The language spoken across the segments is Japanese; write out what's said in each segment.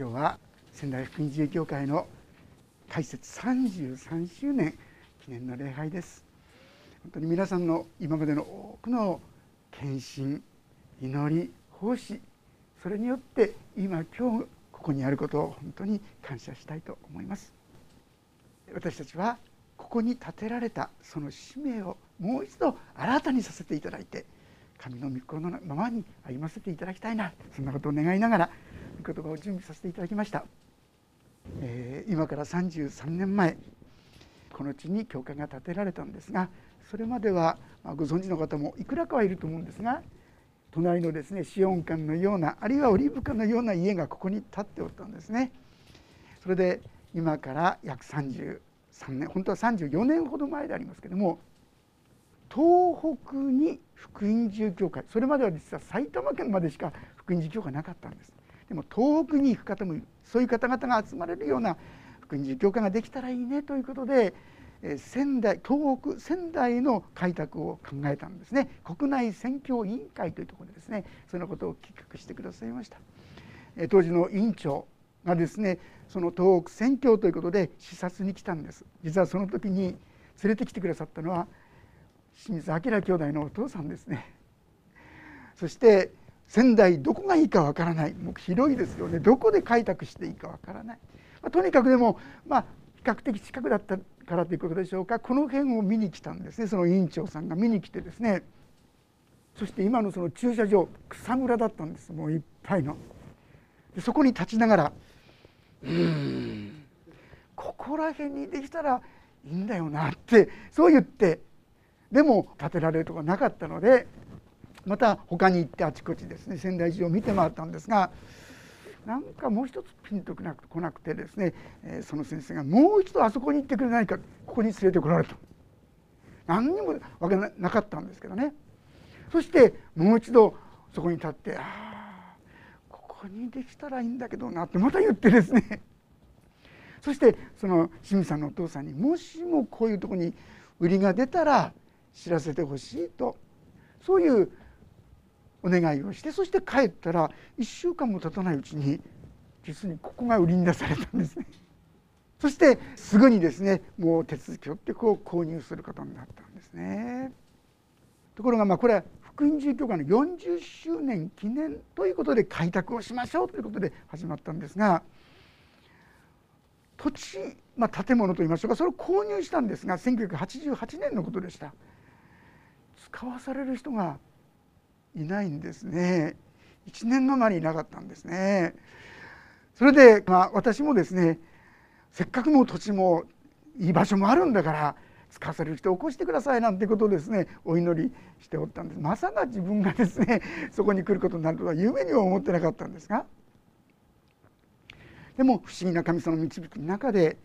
今日は仙台福音自由教会の開設33周年記念の礼拝です。本当に皆さんの今までの多くの献身祈り奉仕それによって今今日ここにあることを本当に感謝したいと思います。私たちはここに立てられたその使命をもう一度新たにさせていただいて神の御心のままに歩ませていただきたいな。そんなことを願いながら言葉を準備させていただきました、えー、今から33年前この地に教会が建てられたんですがそれまでは、まあ、ご存知の方もいくらかはいると思うんですが隣のですねシオン館のようなあるいはオリーブ館のような家がここに建っておったんですね。それで今から約33年本当は34年ほど前でありますけども東北に福音寺教会それまでは実は埼玉県までしか福音寺教会なかったんですでも東北に行く方もそういう方々が集まれるような福音寺教会ができたらいいねということで仙台東北仙台の開拓を考えたんですね。国内宣教委員会というところでですね。そのことを企画してくださいました。当時の委員長がですねその東北宣教ということで視察に来たんです。実はその時に連れてきてくださったのは清水明兄弟のお父さんですね。そして仙台どこがいいかわからない。もう広いですよね。どこで開拓していいかわからない、まあ、とにかくでもまあ比較的近くだったからということでしょうか。この辺を見に来たんですね。その委員長さんが見に来てですね。そして今のその駐車場草むらだったんです。もういっぱいの。でそこに立ちながらうんここら辺にできたらいいんだよなってそう言ってでも建てられるとこなかったのでまた他に行ってあちこちですね仙台中を見て回ったんですがなんかもう一つピンとこなく来なくてですね、えその先生がもう一度あそこに行ってくれないかここに連れてこられた。何にもわけなかったんですけどね。そしてもう一度そこに立ってああここにできたらいいんだけどなってまた言ってですね。そしてその清水さんのお父さんにもしもこういうとこに売りが出たら知らせてほしいと。そういうお願いをしてそして帰ったら1週間も経たないうちに実にここが売りに出されたんですね。そしてすぐにですねもう手続きをってこう購入することになったんですね。ところがまあこれは福音住教会の40周年記念ということで開拓をしましょうということで始まったんですが土地、まあ、建物といいましょうかそれを購入したんですが1988年のことでした。使わされる人がいないんですね。1年の間にいなかったんですね。それで、まあ、私もですねせっかくの土地もいい場所もあるんだから使わされる人を起こしてくださいなんてことをですねお祈りしておったんです。まさか自分がですねそこに来ることになるとは夢には思ってなかったんですが。でも不思議な神様の導きの中で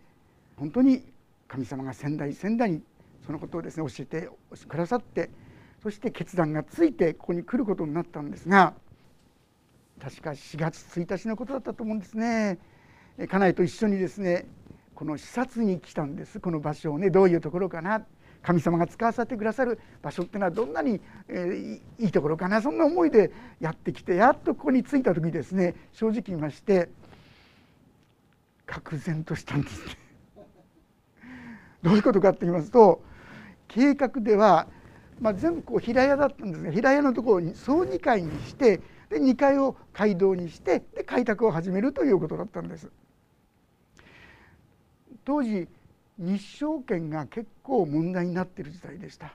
本当に神様が仙台仙台にそのことをですね教えてくださってそして決断がついてここに来ることになったんですが確か4月1日のことだったと思うんですね。家内と一緒にですねこの視察に来たんです。この場所をねどういうところかな。神様が使わさってくださる場所っていうのはどんなに、えー、いいところかな。そんな思いでやってきてやっとここに着いた時ですね正直言いまして愕然としたんです。どういうことかって言いますと計画ではまあ、全部こう平屋だったんですが平屋のところに総2階にしてで2階を街道にしてで開拓を始めるということだったんです。当時日照権が結構問題になっている時代でした。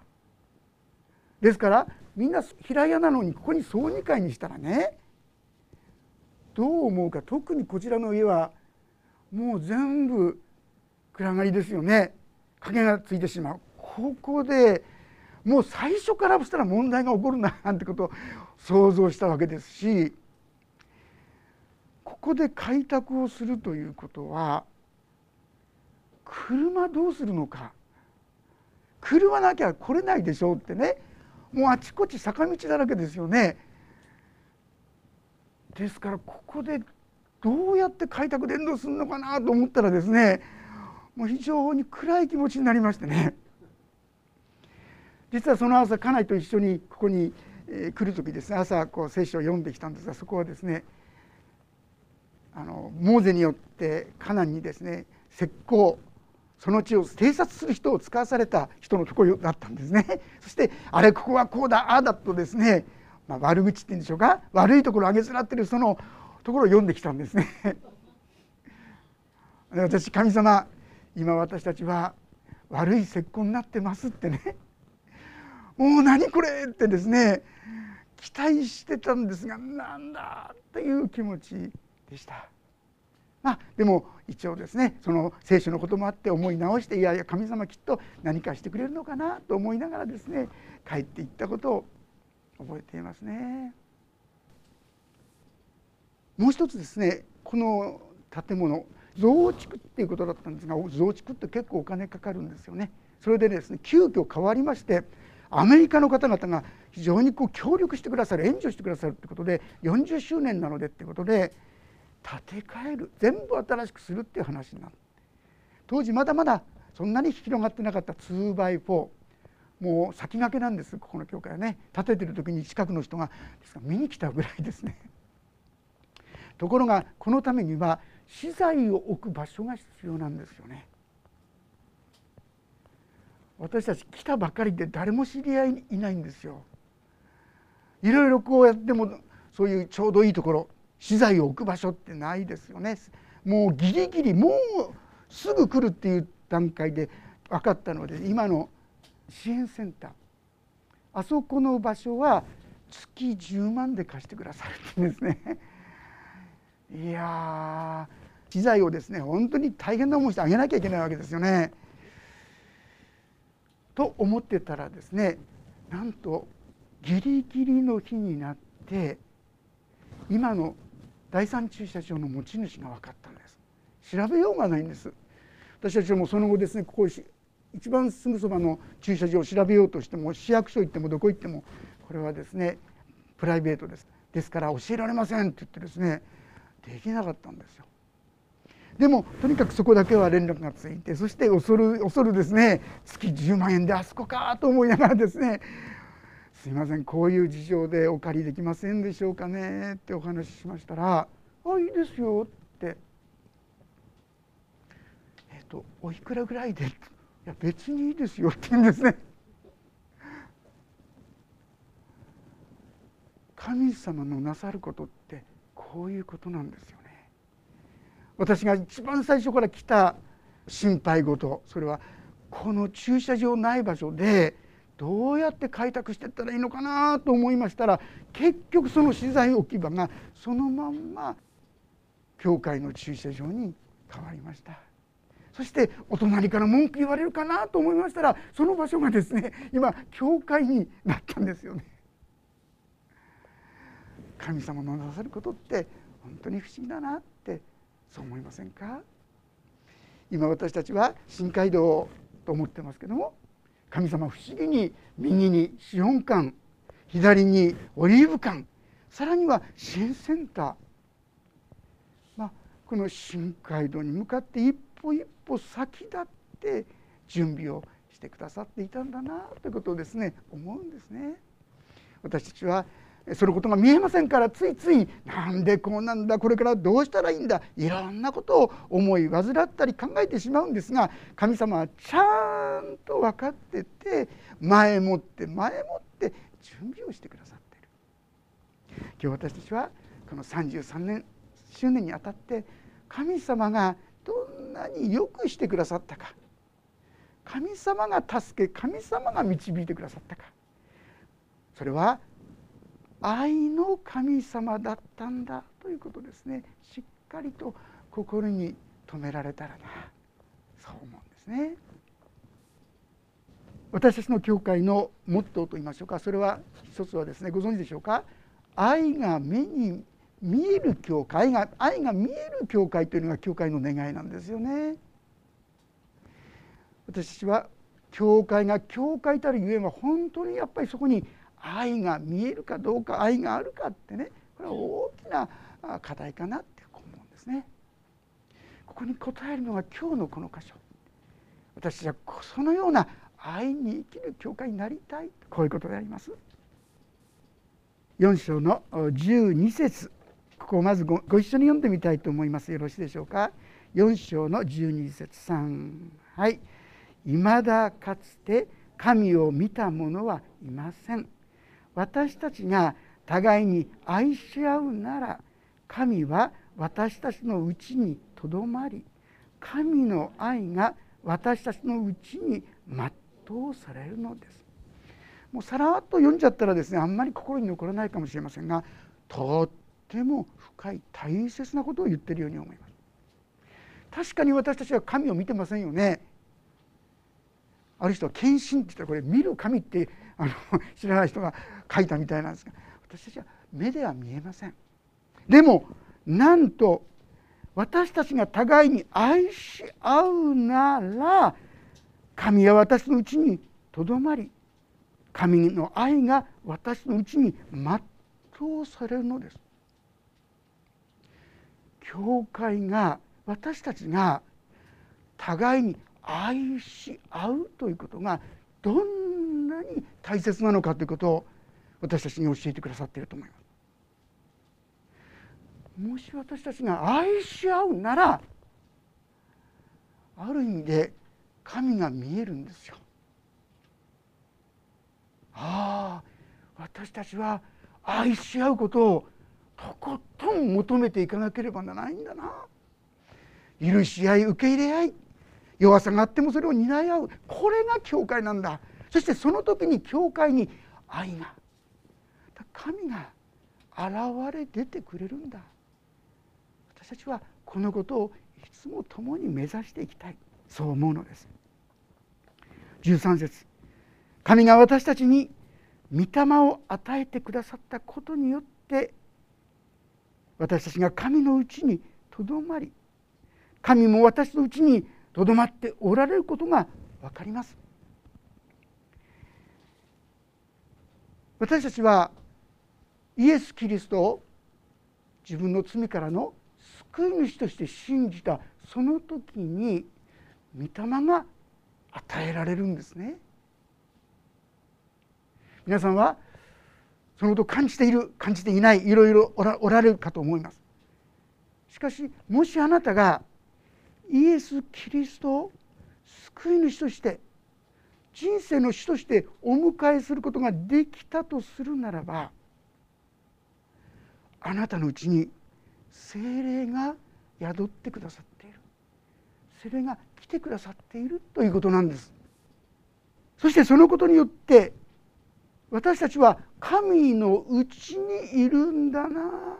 ですからみんな平屋なのにここに総2階にしたらねどう思うか特にこちらの家はもう全部暗がりですよね影がついてしまうここでもう最初からしたら問題が起こるななんてことを想像したわけですしここで開拓をするということは車どうするのか？車なきゃ来れないでしょうってね。もうあちこち坂道だらけですよね。ですからここでどうやって開拓伝道するのかなと思ったらですねもう非常に暗い気持ちになりましてね。実はその朝家内と一緒にここに来る時ですね。朝こう聖書を読んできたんですがそこはですねあのモーゼによってカナンにですね石膏その地を偵察する人を使わされた人のところだったんですね。そしてあれここはこうだああだとですね、まあ、悪口って言うんでしょうか？悪いところを上げつらってるそのところを読んできたんですね。私神様今私たちは悪い石膏になってますってね。もう何これってですね期待してたんですがなんだという気持ちでした。まあ、でも一応ですねその聖書のこともあって思い直していやいや神様きっと何かしてくれるのかなと思いながらですね帰っていったことを覚えていますね。もう一つですねこの建物増築っていうことだったんですが増築って結構お金かかるんですよね。それでですね急遽変わりましてアメリカの方々が非常にこう協力してくださる援助してくださるってことで40周年なのでってことで建て替える全部新しくするっていう話になる当時まだまだそんなに広がってなかった 2x4 もう先駆けなんですここの教会はね建ててる時に近くの人が見に来たぐらいですね。ところがこのためには資材を置く場所が必要なんですよね。私たち来たばかりで誰も知り合いいないんですよ。いろいろこうやってもそういうちょうどいいところ資材を置く場所ってないですよね。もうギリギリもうすぐ来るっていう段階で分かったので今の支援センターあそこの場所は月10万で貸してくださるって言うんですね。いや資材をですね本当に大変な思いしてあげなきゃいけないわけですよね。と思ってたらですねなんとギリギリの日になって今の第三駐車場の持ち主が分かったんです。調べようがないんです。私たちもその後ですねここ一番すぐそばの駐車場を調べようとしても市役所行ってもどこ行ってもこれはですねプライベートです。ですから教えられませんって言ってですねできなかったんですよ。でもとにかくそこだけは連絡がついてそして恐る恐るですね月10万円であそこかと思いながらですねすいませんこういう事情でお借りできませんでしょうかねってお話ししましたら「あいいですよ」って「えっ、とおいくらぐらいで?」いや別にいいですよ」って言うんですね。神様のなさることってこういうことなんですよ私が一番最初から来た心配事それはこの駐車場ない場所でどうやって開拓していったらいいのかなと思いましたら結局その資材置き場がそのまんま教会の駐車場に変わりました。そしてお隣から文句言われるかなと思いましたらその場所がですね今教会になったんですよね。神様のなさることって本当に不思議だな。そう思いませんか？今私たちは新街道と思ってますけども神様不思議に右に資本館左にオリーブ館さらには支援センター、まあ、この新街道に向かって一歩一歩先立って準備をしてくださっていたんだなということをですね思うんですね。私たちはそのことが見えませんからついついなんでこうなんだこれからどうしたらいいんだいろんなことを思い患ったり考えてしまうんですが神様はちゃんと分かってて前もって前もって準備をしてくださっている。今日私たちはこの33年周年にあたって神様がどんなによくしてくださったか神様が助け神様が導いてくださったかそれは愛の神様だったんだということですねしっかりと心に留められたらなそう思うんですね。私たちの教会のモットーといいましょうかそれは一つはですねご存知でしょうか？愛が目に見える教会が愛が見える教会というのが教会の願いなんですよね。私たちは教会が教会たるゆえんは本当にやっぱりそこに愛が見えるかどうか愛があるかってねこれは大きな課題かなって思うんですね。ここに答えるのが今日のこの箇所。私はそのような愛に生きる教会になりたい。こういうことであります。4章の12節。ここをまずごご一緒に読んでみたいと思います。よろしいでしょうか。4章の12節。3はい「いまだかつて神を見た者はいません」私たちが互いに愛し合うなら神は私たちのうちにとどまり神の愛が私たちのうちに全うされるのです。もうさらっと読んじゃったらですねあんまり心に残らないかもしれませんがとっても深い大切なことを言ってるように思います。確かに私たちは神を見てませんよね。ある人は献身って言ったらこれ見る神ってあの知らない人が書いたみたいなんですが私たちは目では見えません。でもなんと私たちが互いに愛し合うなら神は私のうちにとどまり神の愛が私のうちに全うされるのです。教会が私たちが互いに愛し合うということがどんなに大切なのかということを私たちに教えてくださっていると思います。もし私たちが愛し合うならある意味で神が見えるんですよ。ああ私たちは愛し合うことをとことん求めていかなければならないんだな許し合い受け入れ合い弱さがあってもそれを担い合う。これが教会なんだ。そしてその時に教会に愛が。神が現れ出てくれるんだ。私たちはこのことをいつも共に目指していきたい。そう思うのです。13節。神が私たちに御霊を与えてくださったことによって私たちが神のうちにとどまり神も私のうちにとどまっておられることが分かります私たちはイエス・キリストを自分の罪からの救い主として信じたその時に御霊が与えられるんですね。皆さんはそのことを感じている感じていないいろいろおられるかと思います。しかしもしあなたがイエス・キリストを救い主として人生の主としてお迎えすることができたとするならばあなたのうちに精霊が宿ってくださっている。精霊が来てくださっているということなんです。そしてそのことによって私たちは神のうちにいるんだな。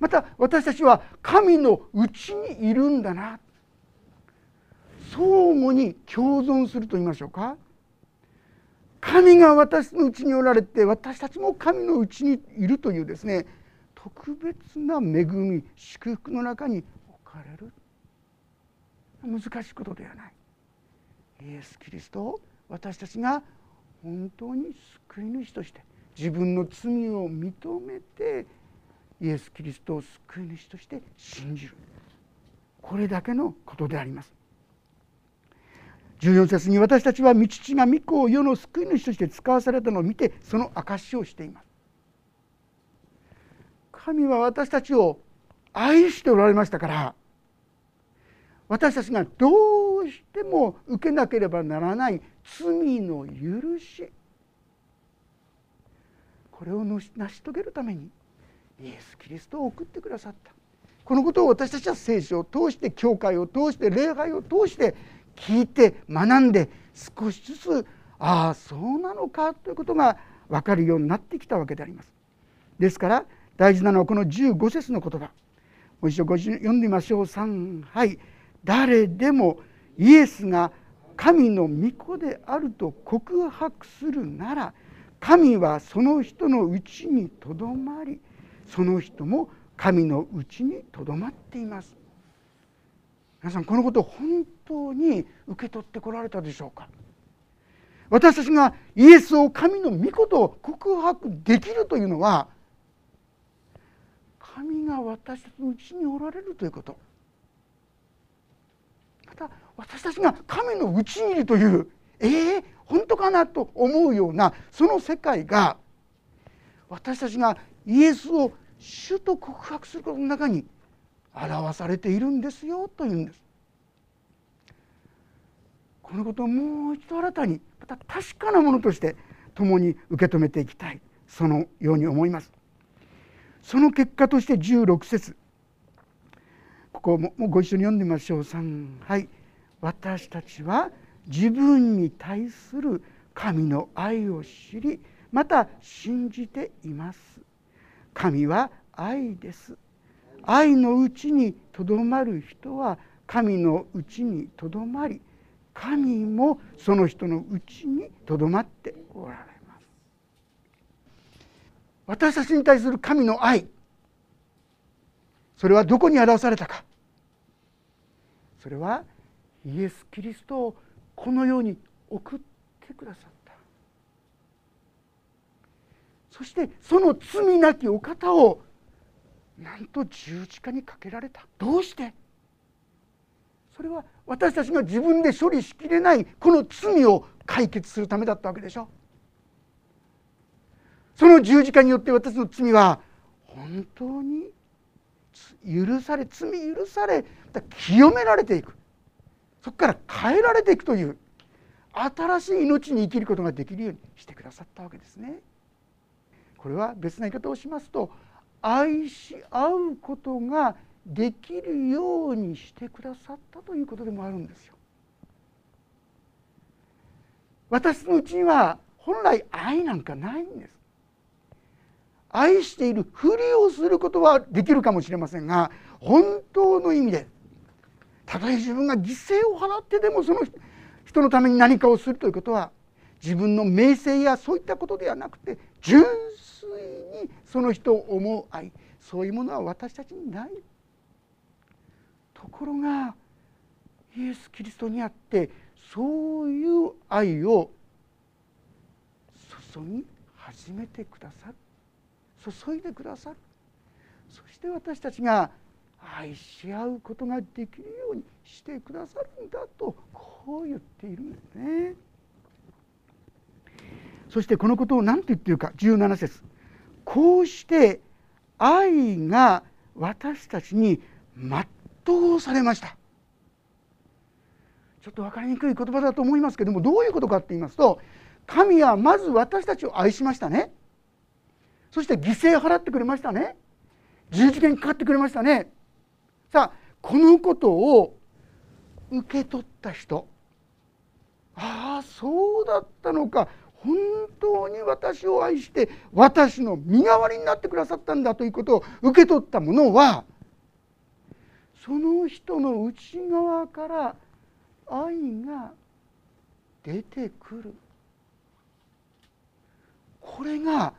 また私たちは神のうちにいるんだな。相互に共存すると言いましょうか。神が私のうちにおられて私たちも神のうちにいるというですね特別な恵み祝福の中に置かれる。難しいことではない。イエス・キリスト私たちが本当に救い主として自分の罪を認めてイエス・キリストを救い主として信じる。これだけのことであります。14節に私たちは道父が御子を世の救い主として使わされたのを見てその証しをしています。神は私たちを愛しておられましたから私たちがどうしても受けなければならない罪の許しこれを成し遂げるためにイエス・キリストを送ってくださったこのことを私たちは聖書を通して教会を通して礼拝を通して聞いて学んで少しずつああそうなのかということが分かるようになってきたわけであります。ですから大事なのはこの15節の言葉もう一度ご読んでみましょう3はい誰でもイエスが神の御子であると告白するなら神はその人のうちにとどまりその人も神のうちにとどまっています。皆さんこのことを本当に受け取ってこられたでしょうか？私たちがイエスを神の御事を告白できるというのは神が私たちのうちにおられるということ。また私たちが神のうちにいるというえー、本当かなと思うようなその世界が私たちがイエスを主と告白することの中に表されているんですよというんです。このことをもう一度新たにまた確かなものとして共に受け止めていきたい。そのように思います。その結果として16節。ここもうご一緒に読んでみましょう。3はい。私たちは自分に対する神の愛を知りまた信じています。神は愛です。愛のうちにとどまる人は神のうちにとどまり神もその人のうちにとどまっておられます。私たちに対する神の愛それはどこに表されたか。それはイエス・キリストをこのように送ってくださった。そしてその罪なきお方をなんと十字架にかけられた。どうして？それは私たちが自分で処理しきれないこの罪を解決するためだったわけでしょ。その十字架によって私の罪は本当に許され罪許され清められていく。そこから変えられていくという新しい命に生きることができるようにしてくださったわけですね。これは別な言い方をしますと愛し合うことができるようにしてくださったということでもあるんですよ。私のうちには本来愛なんかないんです。愛しているふりをすることはできるかもしれませんが本当の意味でたとえ自分が犠牲を払ってでもその人のために何かをするということは自分の名声やそういったことではなくて純粋にその人を思う愛そういうものは私たちにないところがイエス・キリストにあってそういう愛を注ぎ始めてくださる注いでくださるそして私たちが愛し合うことができるようにしてくださるんだとこう言っているんですね。そしてこのことを何て言っているか17節こうして愛が私たちに全うされました。ちょっと分かりにくい言葉だと思いますけどもどういうことかって言いますと神はまず私たちを愛しましたね。そして犠牲を払ってくれましたね。十字架にかかってくれましたね。さあこのことを受け取った人。ああそうだったのか。本当に私を愛して私の身代わりになってくださったんだということを受け取った者はその人の内側から愛が出てくるこれが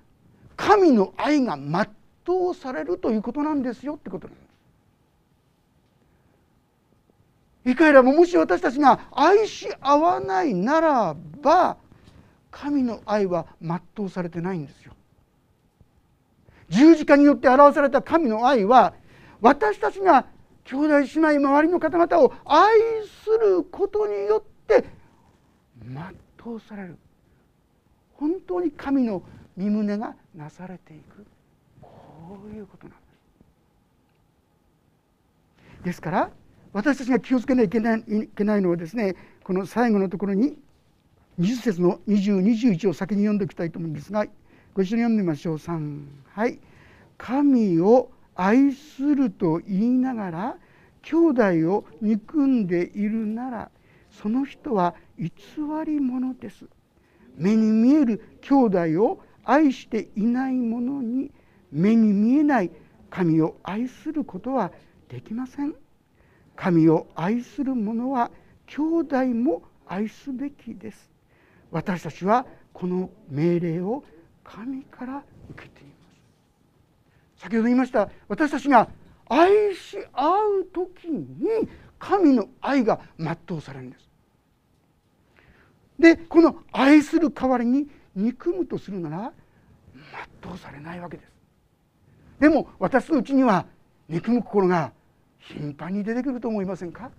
神の愛が全うされるということなんですよってことなんです。いかやももし私たちが愛し合わないならば神の愛は全うされてないんですよ。十字架によって表された神の愛は私たちが兄弟姉妹周りの方々を愛することによって全うされる本当に神の身旨がなされていくこういうことなんです。ですから私たちが気をつけないといけないのはですねこの最後のところに20節の2021を先に読んでおきたいと思うんですがご一緒に読んでみましょう。3はい。神を愛すると言いながら兄弟を憎んでいるならその人は偽り者です。目に見える兄弟を愛していない者に目に見えない神を愛することはできません。神を愛する者は兄弟も愛すべきです。私たちはこの命令を神から受けています。先ほど言いました。私たちが愛し合う時に神の愛が全うされるんです。でこの愛する代わりに憎むとするなら全うされないわけです。でも私のうちには憎む心が頻繁に出てくると思いませんか？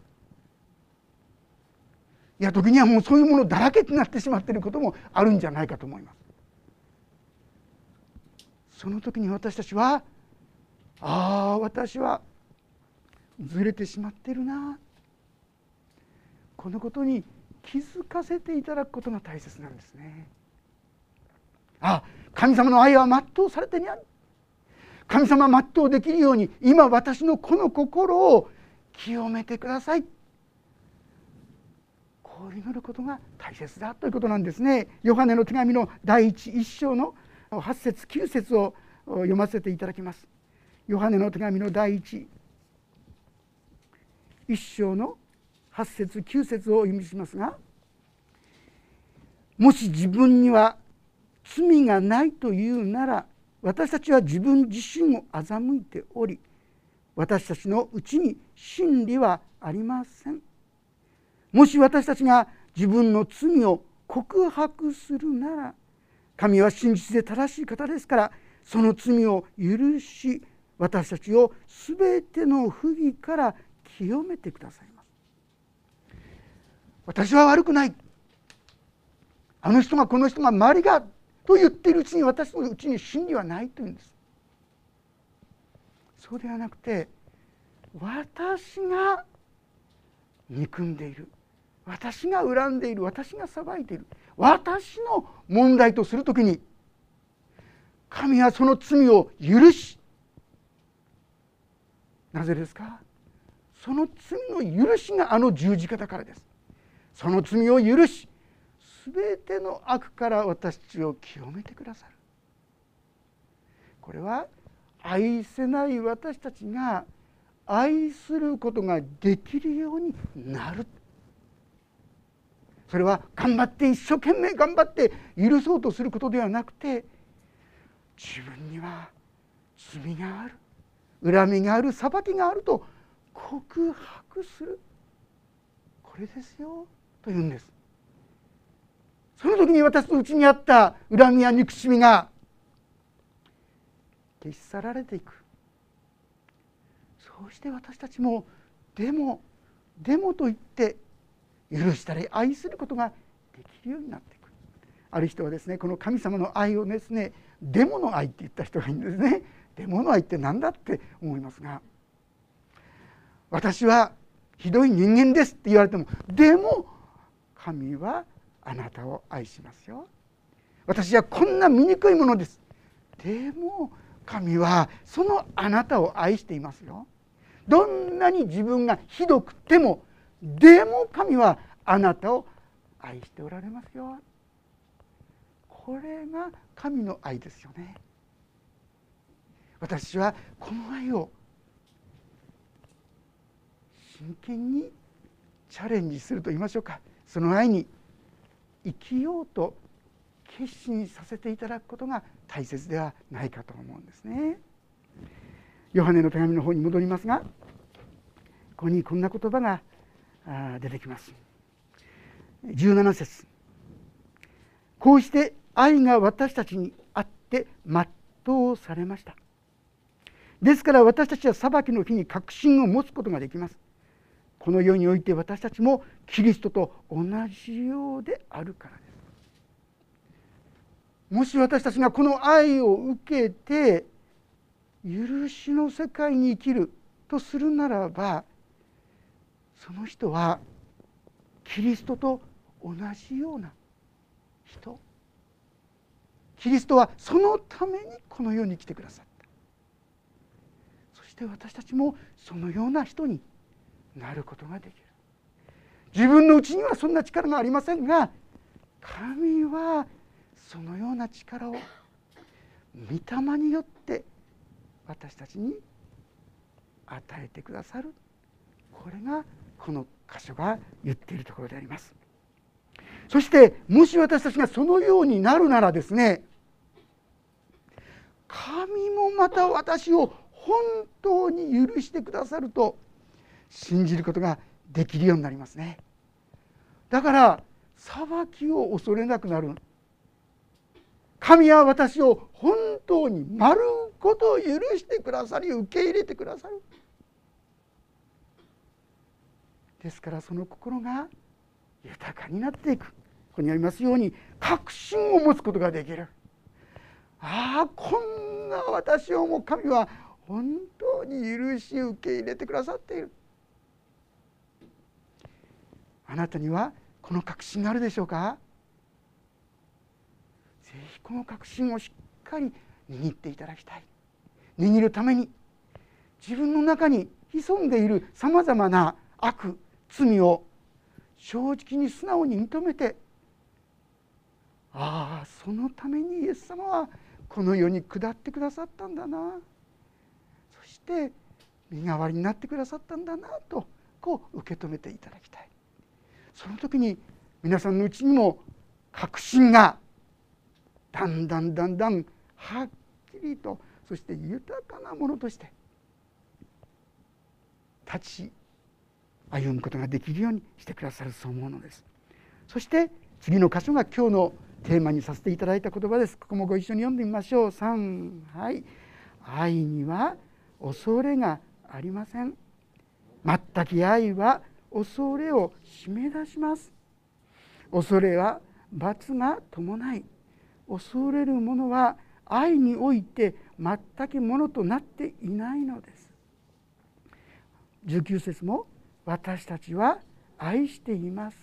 いや時にはもうそういうものだらけになってしまっていることもあるんじゃないかと思います。その時に私たちはああ私はずれてしまってるな。このことに気づかせていただくことが大切なんですね。あ神様の愛は全うされてにある。神様全うできるように今私のこの心を清めてください。う祈ることが大切だということなんですね。ヨハネの手紙の第一一章の8節9節を読ませていただきます。ヨハネの手紙の第一一章の8節9節を読みしますがもし自分には罪がないというなら私たちは自分自身を欺いており私たちのうちに真理はありませんもし私たちが自分の罪を告白するなら神は真実で正しい方ですからその罪を許し私たちを全ての不義から清めてくださいます。私は悪くない。あの人がこの人が周りがと言っているうちに私のうちに真理はないというんです。そうではなくて私が憎んでいる。私が恨んでいる私が裁いている私の問題とする時に神はその罪を許しなぜですか？その罪の許しがあの十字架だからです。その罪を許し全ての悪から私たちを清めてくださる。これは愛せない私たちが愛することができるようになる。それは頑張って一生懸命頑張って許そうとすることではなくて自分には罪がある恨みがある裁きがあると告白する。これですよというんです。その時に私のうちにあった恨みや憎しみが消し去られていく。そうして私たちもでもでもと言って許したり愛することができるようになっていくある人はですねこの神様の愛をですねデモの愛って言った人がいるんですね。デモの愛って何だって思いますが私はひどい人間ですって言われてもでも神はあなたを愛しますよ。私はこんな醜いものです。でも神はそのあなたを愛していますよ。どんなに自分がひどくてもでも神はあなたを愛しておられますよ。これが神の愛ですよね。私はこの愛を真剣にチャレンジすると言いましょうか。その愛に生きようと決心させていただくことが大切ではないかと思うんですね。ヨハネの手紙の方に戻りますがここにこんな言葉が出てきます。17節。こうして愛が私たちにあって全うされました。ですから私たちは裁きの日に確信を持つことができます。この世において私たちもキリストと同じようであるからです。もし私たちがこの愛を受けて許しの世界に生きるとするならばその人はキリストと同じような人。キリストはそのためにこの世に来てくださった。そして私たちもそのような人になることができる。自分のうちにはそんな力がありませんが神はそのような力を御霊によって私たちに与えてくださる。これがこの箇所が言っているところであります。そしてもし私たちがそのようになるならですね神もまた私を本当に許してくださると信じることができるようになりますね。だから裁きを恐れなくなる。神は私を本当に丸ごと許してくださり受け入れてくださる。ですからその心が豊かになっていく。ここにありますように確信を持つことができる。ああこんな私をも神は本当に許し受け入れてくださっている。あなたにはこの確信があるでしょうか？ぜひこの確信をしっかり握っていただきたい。握るために自分の中に潜んでいるさまざまな悪罪を正直に素直に認めてああそのためにイエス様はこの世に下ってくださったんだな。そして身代わりになってくださったんだなとこう受け止めていただきたい。その時に皆さんのうちにも確信がだんだんだんだんはっきりとそして豊かなものとして立ち歩むことができるようにしてくださるそう思うのです。そして次の箇所が今日のテーマにさせていただいた言葉です。ここもご一緒に読んでみましょう。3はい。愛には恐れがありません。全き愛は恐れを締め出します。恐れは罰が伴い恐れる者は愛において全くものとなっていないのです。19節も私たちは愛しています。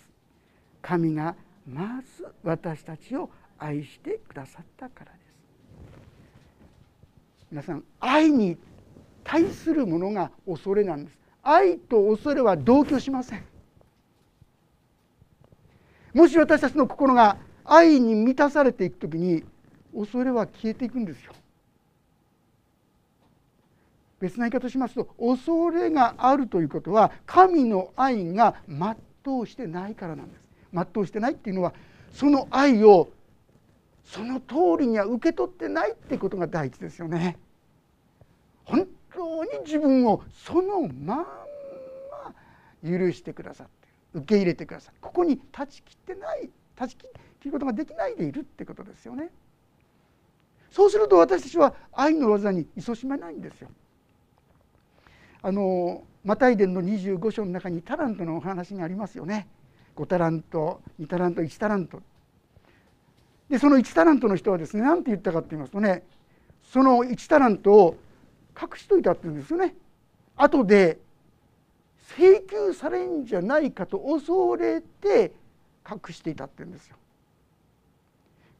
神がまず私たちを愛してくださったからです。皆さん愛に対するものが恐れなんです。愛と恐れは同居しません。もし私たちの心が愛に満たされていく時に恐れは消えていくんですよ。別な言い方しますと恐れがあるということは神の愛が全うしてないからなんです全うしてないっていうのはその愛をその通りには受け取ってないってことが第一ですよね。本当に自分をそのまんま許してくださって受け入れてくださるここに断ち切ってない断ち切ることができないでいるってことですよね。そうすると私たちは愛の技に勤しめないんですよ。あのマタイ伝の25章の中にタラントのお話がありますよね。5タラント2タラント1タラントでその1タラントの人はですね何て言ったかって言いますとねその1タラントを隠しといたって言うんですよね。後で請求されんじゃないかと恐れて隠していたって言うんですよ。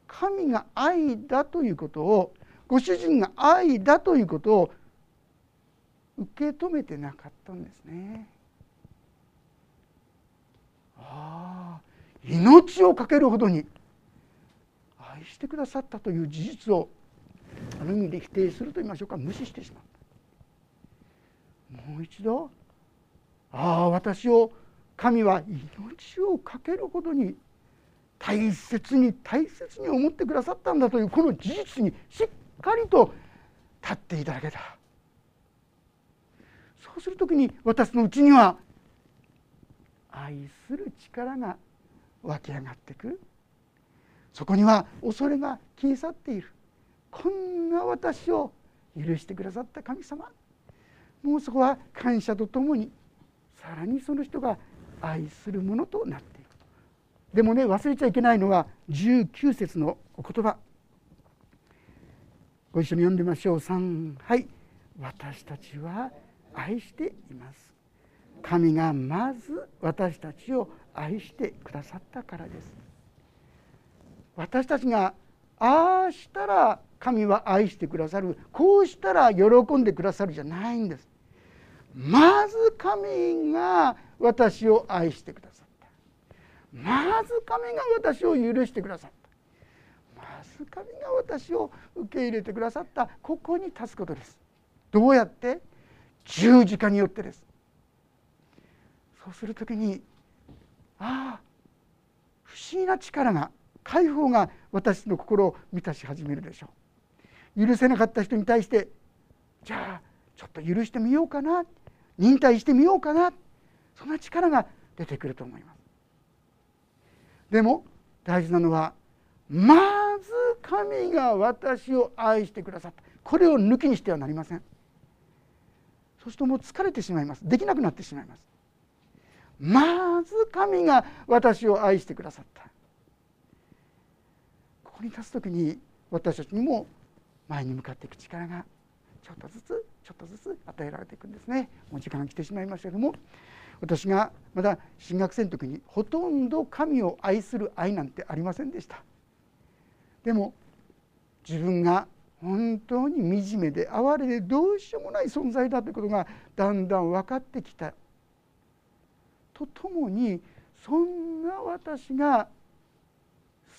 神が愛だということをご主人が愛だということを受け止めてなかったんですね。ああ。命を懸けるほどに愛してくださったという事実をある意味で否定すると言いましょうか無視してしまった。もう一度ああ私を神は命を懸けるほどに大切に大切に思ってくださったんだというこの事実にしっかりと立っていただけたそうする時に私のうちには愛する力が湧き上がってくる。そこには恐れが消え去っている。こんな私を許してくださった神様。もうそこは感謝とともにさらにその人が愛するものとなっていくでもね忘れちゃいけないのは19節のお言葉。ご一緒に読んでみましょう。3はい。私たちは愛しています。神がまず私たちを愛してくださったからです。私たちがああしたら神は愛してくださる。こうしたら喜んでくださるじゃないんです。まず神が私を愛してくださった。まず神が私を許してくださった。まず神が私を受け入れてくださった。ここに立つことです。どうやって？十字架によってです。そうする時にああ不思議な力が解放が私の心を満たし始めるでしょう。許せなかった人に対してじゃあちょっと許してみようかな。忍耐してみようかな。そんな力が出てくると思います。でも大事なのはまず神が私を愛してくださった。これを抜きにしてはなりません。そうするともう疲れてしまいます。できなくなってしまいます。まず神が私を愛してくださった。ここに立つ時に私たちにも前に向かっていく力がちょっとずつちょっとずつ与えられていくんですね。もう時間が来てしまいましたけども私がまだ新学生の時にほとんど神を愛する愛なんてありませんでした。でも自分が本当に惨めで哀れでどうしようもない存在だということがだんだん分かってきた。とともにそんな私が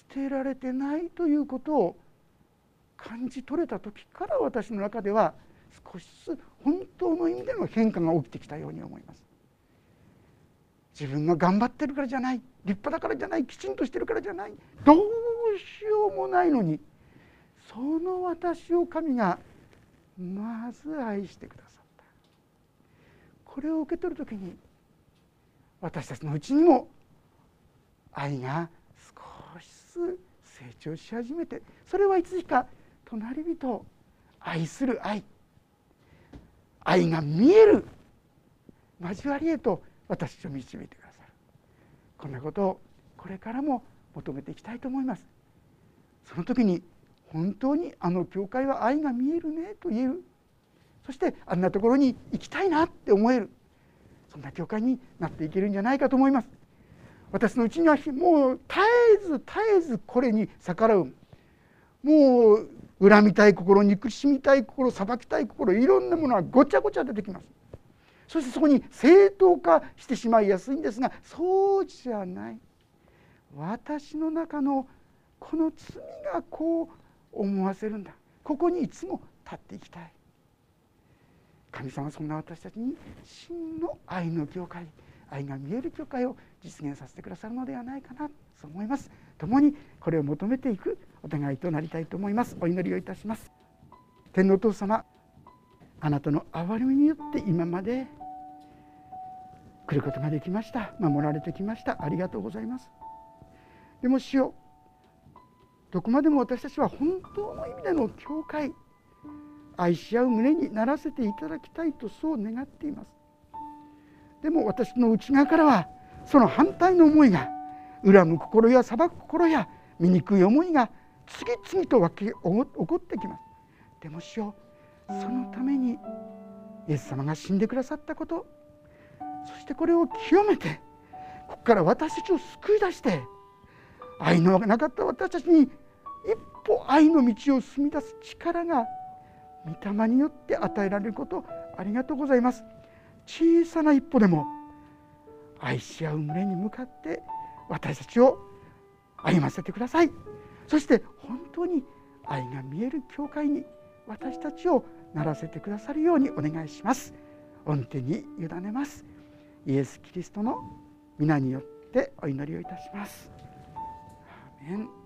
捨てられてないということを感じ取れた時から私の中では少しずつ本当の意味での変化が起きてきたように思います。自分が頑張ってるからじゃない。立派だからじゃないきちんとしてるからじゃない。どうしようもないのにその私を神がまず愛してくださった。これを受け取る時に私たちのうちにも愛が少しずつ成長し始めてそれはいつしか隣人を愛する愛愛が見える交わりへと私たちを導いてくださる。こんなことをこれからも求めていきたいと思います。その時に本当にあの教会は愛が見えるねと言えるそしてあんなところに行きたいなって思える。そんな教会になっていけるんじゃないかと思います。私のうちにはもう絶えず絶えずこれに逆らう。もう恨みたい心憎しみたい心裁きたい心いろんなものがごちゃごちゃ出てきます。そしてそこに正当化してしまいやすいんですがそうじゃない。私の中のこの罪がこう思わせるんだ。ここにいつも立っていきたい。神様はそんな私たちに真の愛の教会愛が見える教会を実現させてくださるのではないかな。そう思います。共にこれを求めていくお互いとなりたいと思います。お祈りをいたします。天皇父様あなたの憐れみによって今まで来ることができました。守られてきました。ありがとうございます。でも主よどこまでも私たちは本当の意味での教会愛し合う胸にならせていただきたいとそう願っています。でも私の内側からはその反対の思いが恨む心や裁く心や醜い思いが次々と起こってきます。でも主ようそのためにイエス様が死んでくださったことそしてこれを清めてここから私たちを救い出して愛のなかった私たちに一歩愛の道を進み出す力が御霊によって与えられることありがとうございます。小さな一歩でも愛し合う群れに向かって私たちを歩ませてください。そして本当に愛が見える教会に私たちをならせてくださるようにお願いします。御手に委ねます。イエス・キリストの皆によってお祈りをいたします。アーメン。